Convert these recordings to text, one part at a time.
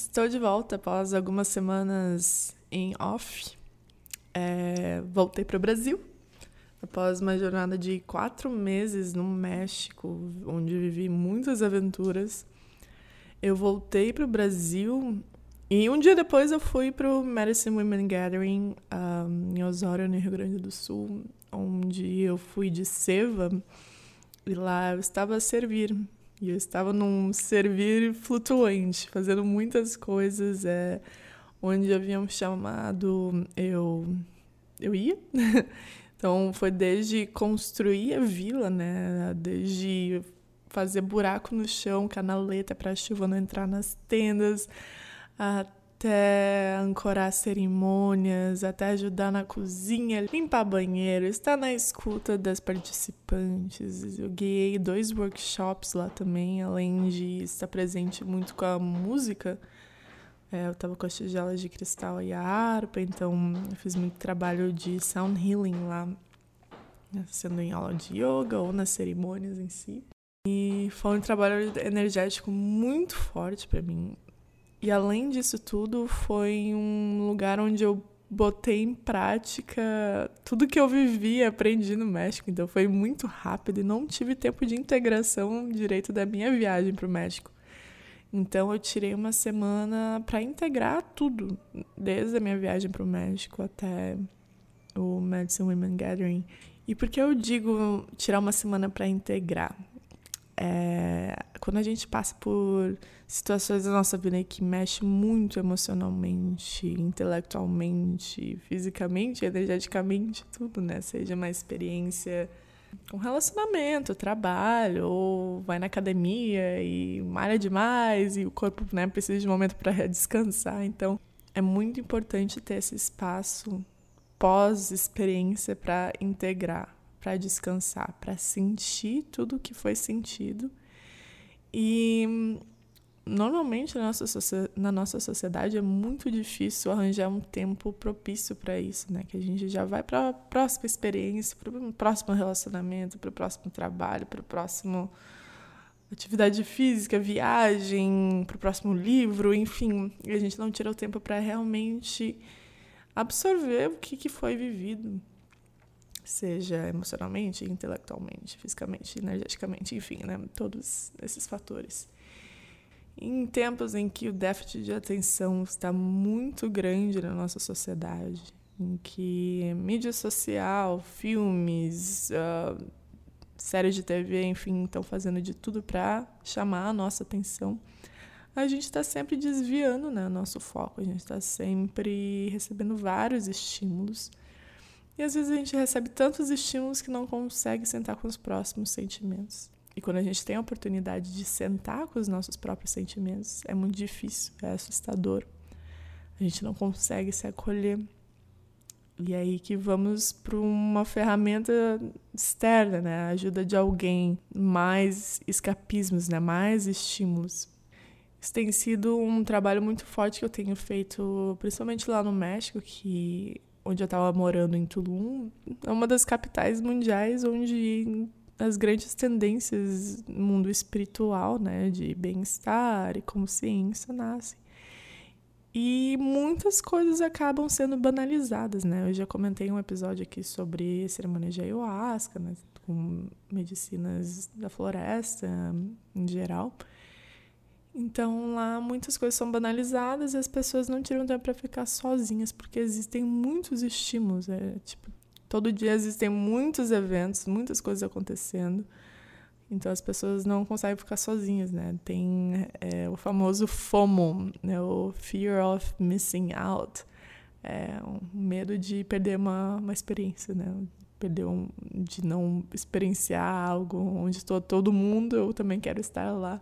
estou de volta após algumas semanas em off. É, voltei para o Brasil após uma jornada de quatro meses no México, onde vivi muitas aventuras. Eu voltei para o Brasil e um dia depois eu fui para o Medicine Women Gathering um, em Osório, no Rio Grande do Sul, onde eu fui de seva e lá eu estava a servir e eu estava num servir flutuante, fazendo muitas coisas. É, onde haviam chamado, eu, eu ia. então foi desde construir a vila, né? Desde fazer buraco no chão, canaleta para a chuva não entrar nas tendas, até até ancorar cerimônias, até ajudar na cozinha, limpar banheiro, estar na escuta das participantes. Eu guiei dois workshops lá também, além de estar presente muito com a música. É, eu estava com as tigelas de cristal e a harpa, então eu fiz muito trabalho de sound healing lá, sendo em aula de yoga ou nas cerimônias em si. E foi um trabalho energético muito forte para mim. E além disso tudo, foi um lugar onde eu botei em prática tudo que eu vivi e aprendi no México. Então foi muito rápido e não tive tempo de integração direito da minha viagem para o México. Então eu tirei uma semana para integrar tudo, desde a minha viagem para o México até o Medicine Women Gathering. E por que eu digo tirar uma semana para integrar? É, quando a gente passa por situações da nossa vida que mexe muito emocionalmente, intelectualmente, fisicamente, energeticamente, tudo, né? Seja uma experiência com relacionamento, trabalho, ou vai na academia e malha demais e o corpo né, precisa de um momento para descansar. Então, é muito importante ter esse espaço pós-experiência para integrar para descansar, para sentir tudo o que foi sentido. E normalmente na nossa, na nossa sociedade é muito difícil arranjar um tempo propício para isso, né? Que a gente já vai para a próxima experiência, para o próximo relacionamento, para o próximo trabalho, para o próximo atividade física, viagem, para o próximo livro, enfim, e a gente não tira o tempo para realmente absorver o que, que foi vivido, seja emocionalmente, intelectualmente, fisicamente, energeticamente, enfim, né? todos esses fatores. Em tempos em que o déficit de atenção está muito grande na nossa sociedade, em que mídia social, filmes, uh, séries de TV, enfim, estão fazendo de tudo para chamar a nossa atenção, a gente está sempre desviando né, nosso foco, a gente está sempre recebendo vários estímulos e às vezes a gente recebe tantos estímulos que não consegue sentar com os próximos sentimentos. E quando a gente tem a oportunidade de sentar com os nossos próprios sentimentos, é muito difícil, é assustador. A gente não consegue se acolher. E é aí que vamos para uma ferramenta externa, né? A ajuda de alguém, mais escapismos, né? Mais estímulos. Isso tem sido um trabalho muito forte que eu tenho feito, principalmente lá no México, que onde eu estava morando em Tulum, é uma das capitais mundiais onde as grandes tendências no mundo espiritual, né, de bem-estar e consciência nascem. E muitas coisas acabam sendo banalizadas, né? Eu já comentei um episódio aqui sobre cerimônia de ayahuasca, né, com medicinas da floresta em geral. Então lá muitas coisas são banalizadas e as pessoas não tiram tempo para ficar sozinhas, porque existem muitos estímulos. É, tipo, todo dia existem muitos eventos, muitas coisas acontecendo. Então as pessoas não conseguem ficar sozinhas, né? Tem é, o famoso FOMO, né? o Fear of Missing Out. É um medo de perder uma, uma experiência, né? Perder um, de não experienciar algo onde estou todo mundo, eu também quero estar lá.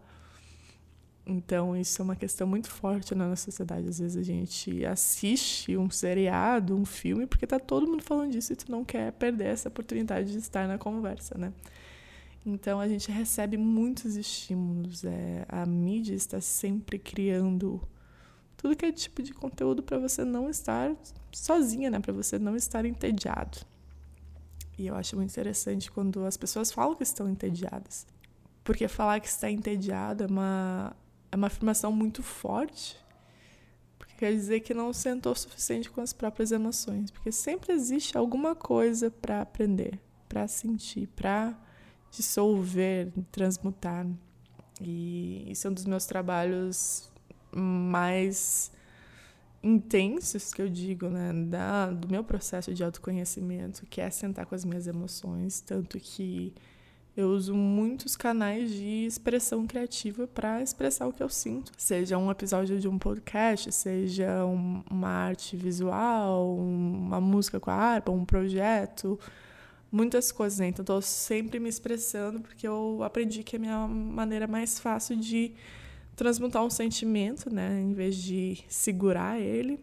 Então, isso é uma questão muito forte na nossa sociedade. Às vezes a gente assiste um seriado, um filme, porque tá todo mundo falando disso e tu não quer perder essa oportunidade de estar na conversa, né? Então, a gente recebe muitos estímulos. É, a mídia está sempre criando tudo que é tipo de conteúdo para você não estar sozinha, né? Para você não estar entediado. E eu acho muito interessante quando as pessoas falam que estão entediadas. Porque falar que está entediado é uma é uma afirmação muito forte, quer dizer que não sentou o suficiente com as próprias emoções, porque sempre existe alguma coisa para aprender, para sentir, para dissolver, transmutar. E isso é um dos meus trabalhos mais intensos que eu digo, né, da, do meu processo de autoconhecimento, que é sentar com as minhas emoções, tanto que eu uso muitos canais de expressão criativa para expressar o que eu sinto. Seja um episódio de um podcast, seja um, uma arte visual, uma música com a harpa, um projeto, muitas coisas. Né? Então, estou sempre me expressando porque eu aprendi que é a minha maneira mais fácil de transmutar um sentimento, né? Em vez de segurar ele.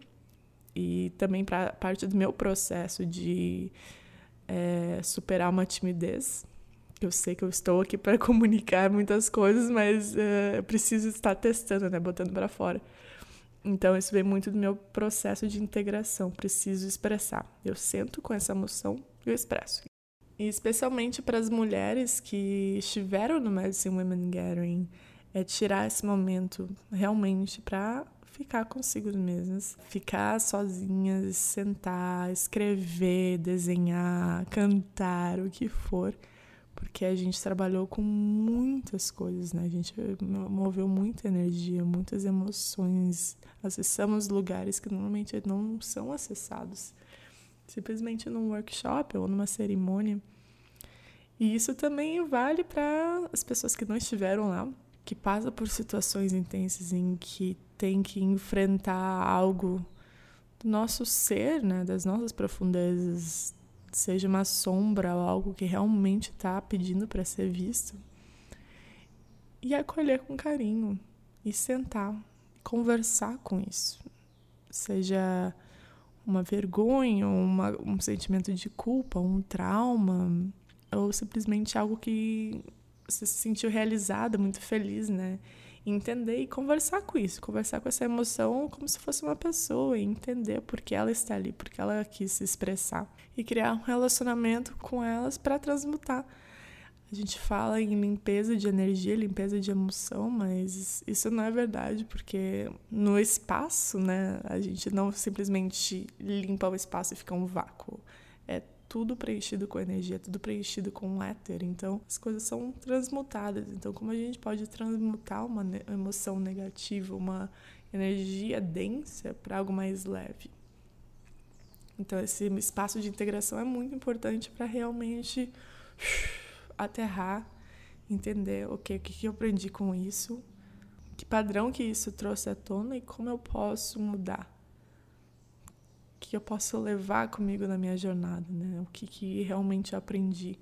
E também para parte do meu processo de é, superar uma timidez eu sei que eu estou aqui para comunicar muitas coisas, mas uh, preciso estar testando, né, botando para fora. Então isso vem muito do meu processo de integração, preciso expressar. Eu sento com essa emoção e eu expresso. E especialmente para as mulheres que estiveram no Medicine Women Gathering, é tirar esse momento realmente para ficar consigo mesmas, ficar sozinhas, sentar, escrever, desenhar, cantar, o que for porque a gente trabalhou com muitas coisas, né? A gente moveu muita energia, muitas emoções, acessamos lugares que normalmente não são acessados, simplesmente num workshop ou numa cerimônia. E isso também vale para as pessoas que não estiveram lá, que passam por situações intensas em que tem que enfrentar algo do nosso ser, né, das nossas profundezas, seja uma sombra ou algo que realmente está pedindo para ser visto, e acolher com carinho e sentar, conversar com isso, seja uma vergonha, uma, um sentimento de culpa, um trauma, ou simplesmente algo que você se sentiu realizada, muito feliz, né? Entender e conversar com isso, conversar com essa emoção como se fosse uma pessoa e entender por que ela está ali, por que ela quis se expressar e criar um relacionamento com elas para transmutar. A gente fala em limpeza de energia, limpeza de emoção, mas isso não é verdade, porque no espaço, né, a gente não simplesmente limpa o espaço e fica um vácuo. É tudo preenchido com energia, tudo preenchido com éter. Então, as coisas são transmutadas. Então, como a gente pode transmutar uma emoção negativa, uma energia densa para algo mais leve? Então, esse espaço de integração é muito importante para realmente aterrar, entender okay, o que, que eu aprendi com isso, que padrão que isso trouxe à tona e como eu posso mudar que eu posso levar comigo na minha jornada, né? O que, que realmente eu aprendi.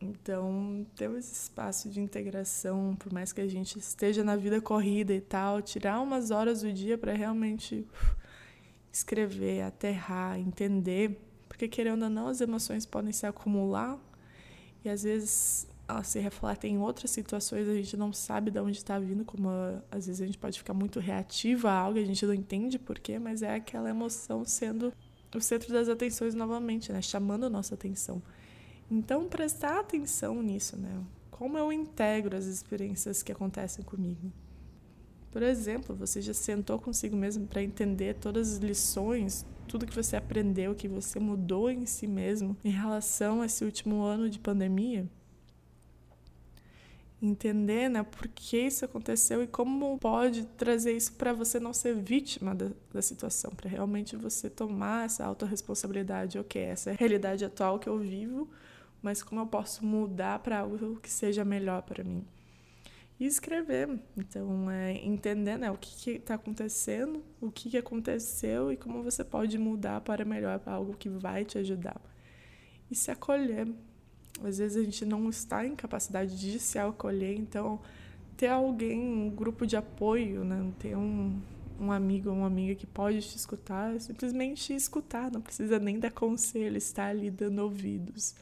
Então, ter esse espaço de integração, por mais que a gente esteja na vida corrida e tal, tirar umas horas do dia para realmente escrever, aterrar, entender, porque querendo ou não, as emoções podem se acumular e às vezes se refletem em outras situações, a gente não sabe de onde está vindo, como às vezes a gente pode ficar muito reativa a algo, a gente não entende porquê, mas é aquela emoção sendo o centro das atenções novamente, né? Chamando a nossa atenção. Então, prestar atenção nisso, né? Como eu integro as experiências que acontecem comigo. Por exemplo, você já sentou consigo mesmo para entender todas as lições, tudo que você aprendeu, que você mudou em si mesmo em relação a esse último ano de pandemia? Entender né, por que isso aconteceu e como pode trazer isso para você não ser vítima da, da situação, para realmente você tomar essa autorresponsabilidade. Ok, essa é a realidade atual que eu vivo, mas como eu posso mudar para algo que seja melhor para mim? E escrever. Então, é entender né, o que está acontecendo, o que, que aconteceu e como você pode mudar para melhor, para algo que vai te ajudar. E se acolher às vezes a gente não está em capacidade de se acolher, então ter alguém, um grupo de apoio, né? ter um, um amigo ou uma amiga que pode te escutar, simplesmente escutar, não precisa nem dar conselho, estar ali dando ouvidos,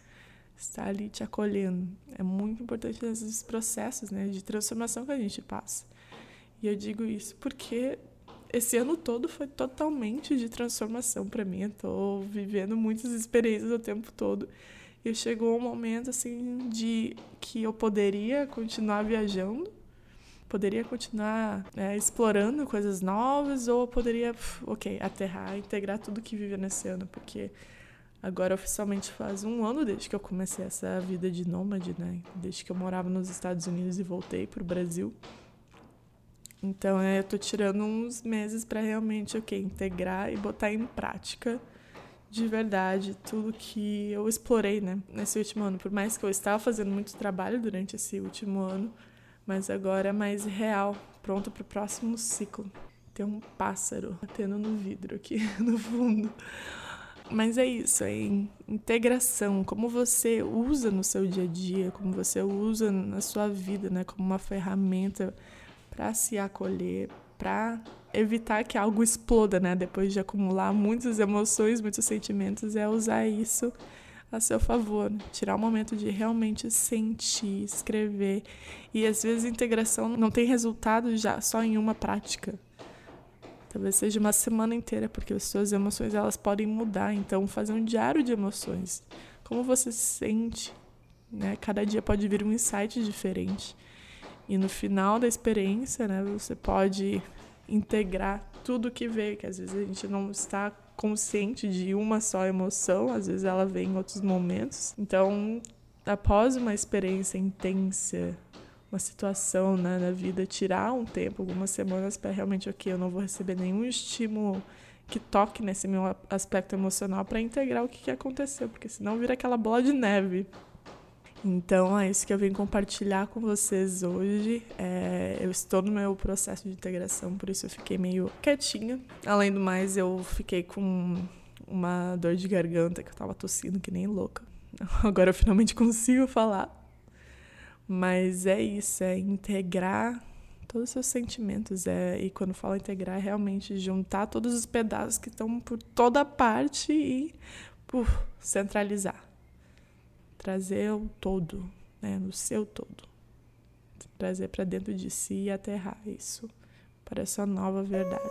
estar ali te acolhendo. É muito importante nesses processos né, de transformação que a gente passa. E eu digo isso porque esse ano todo foi totalmente de transformação para mim. Tô vivendo muitas experiências o tempo todo. E chegou um momento assim de que eu poderia continuar viajando, Poderia continuar é, explorando coisas novas ou poderia, ok, aterrar, integrar tudo que vive nesse ano, porque agora oficialmente faz um ano desde que eu comecei essa vida de nômade, né? Desde que eu morava nos Estados Unidos e voltei para o Brasil. Então é, eu tô tirando uns meses para realmente, ok, integrar e botar em prática de verdade tudo que eu explorei, né, nesse último ano. Por mais que eu estava fazendo muito trabalho durante esse último ano, mas agora é mais real, pronto para o próximo ciclo. Tem um pássaro batendo no vidro aqui no fundo. Mas é isso, é integração, como você usa no seu dia a dia, como você usa na sua vida, né, como uma ferramenta para se acolher, para evitar que algo exploda, né? Depois de acumular muitas emoções, muitos sentimentos, é usar isso a seu favor, tirar o momento de realmente sentir, escrever. E às vezes a integração não tem resultado já só em uma prática. Talvez seja uma semana inteira, porque as suas emoções elas podem mudar. Então, fazer um diário de emoções. Como você se sente, né? Cada dia pode vir um insight diferente. E no final da experiência, né, você pode integrar tudo que vê, que às vezes a gente não está consciente de uma só emoção, às vezes ela vem em outros momentos. Então, após uma experiência intensa, uma situação né, na vida, tirar um tempo, algumas semanas para realmente, ok, eu não vou receber nenhum estímulo que toque nesse meu aspecto emocional para integrar o que, que aconteceu, porque senão vira aquela bola de neve. Então é isso que eu vim compartilhar com vocês hoje. É, eu estou no meu processo de integração, por isso eu fiquei meio quietinha. Além do mais, eu fiquei com uma dor de garganta que eu tava tossindo que nem louca. Agora eu finalmente consigo falar. Mas é isso, é integrar todos os seus sentimentos. É, e quando falo integrar, é realmente juntar todos os pedaços que estão por toda parte e centralizar trazer o todo, né, no seu todo. Trazer para dentro de si e aterrar isso para essa nova verdade.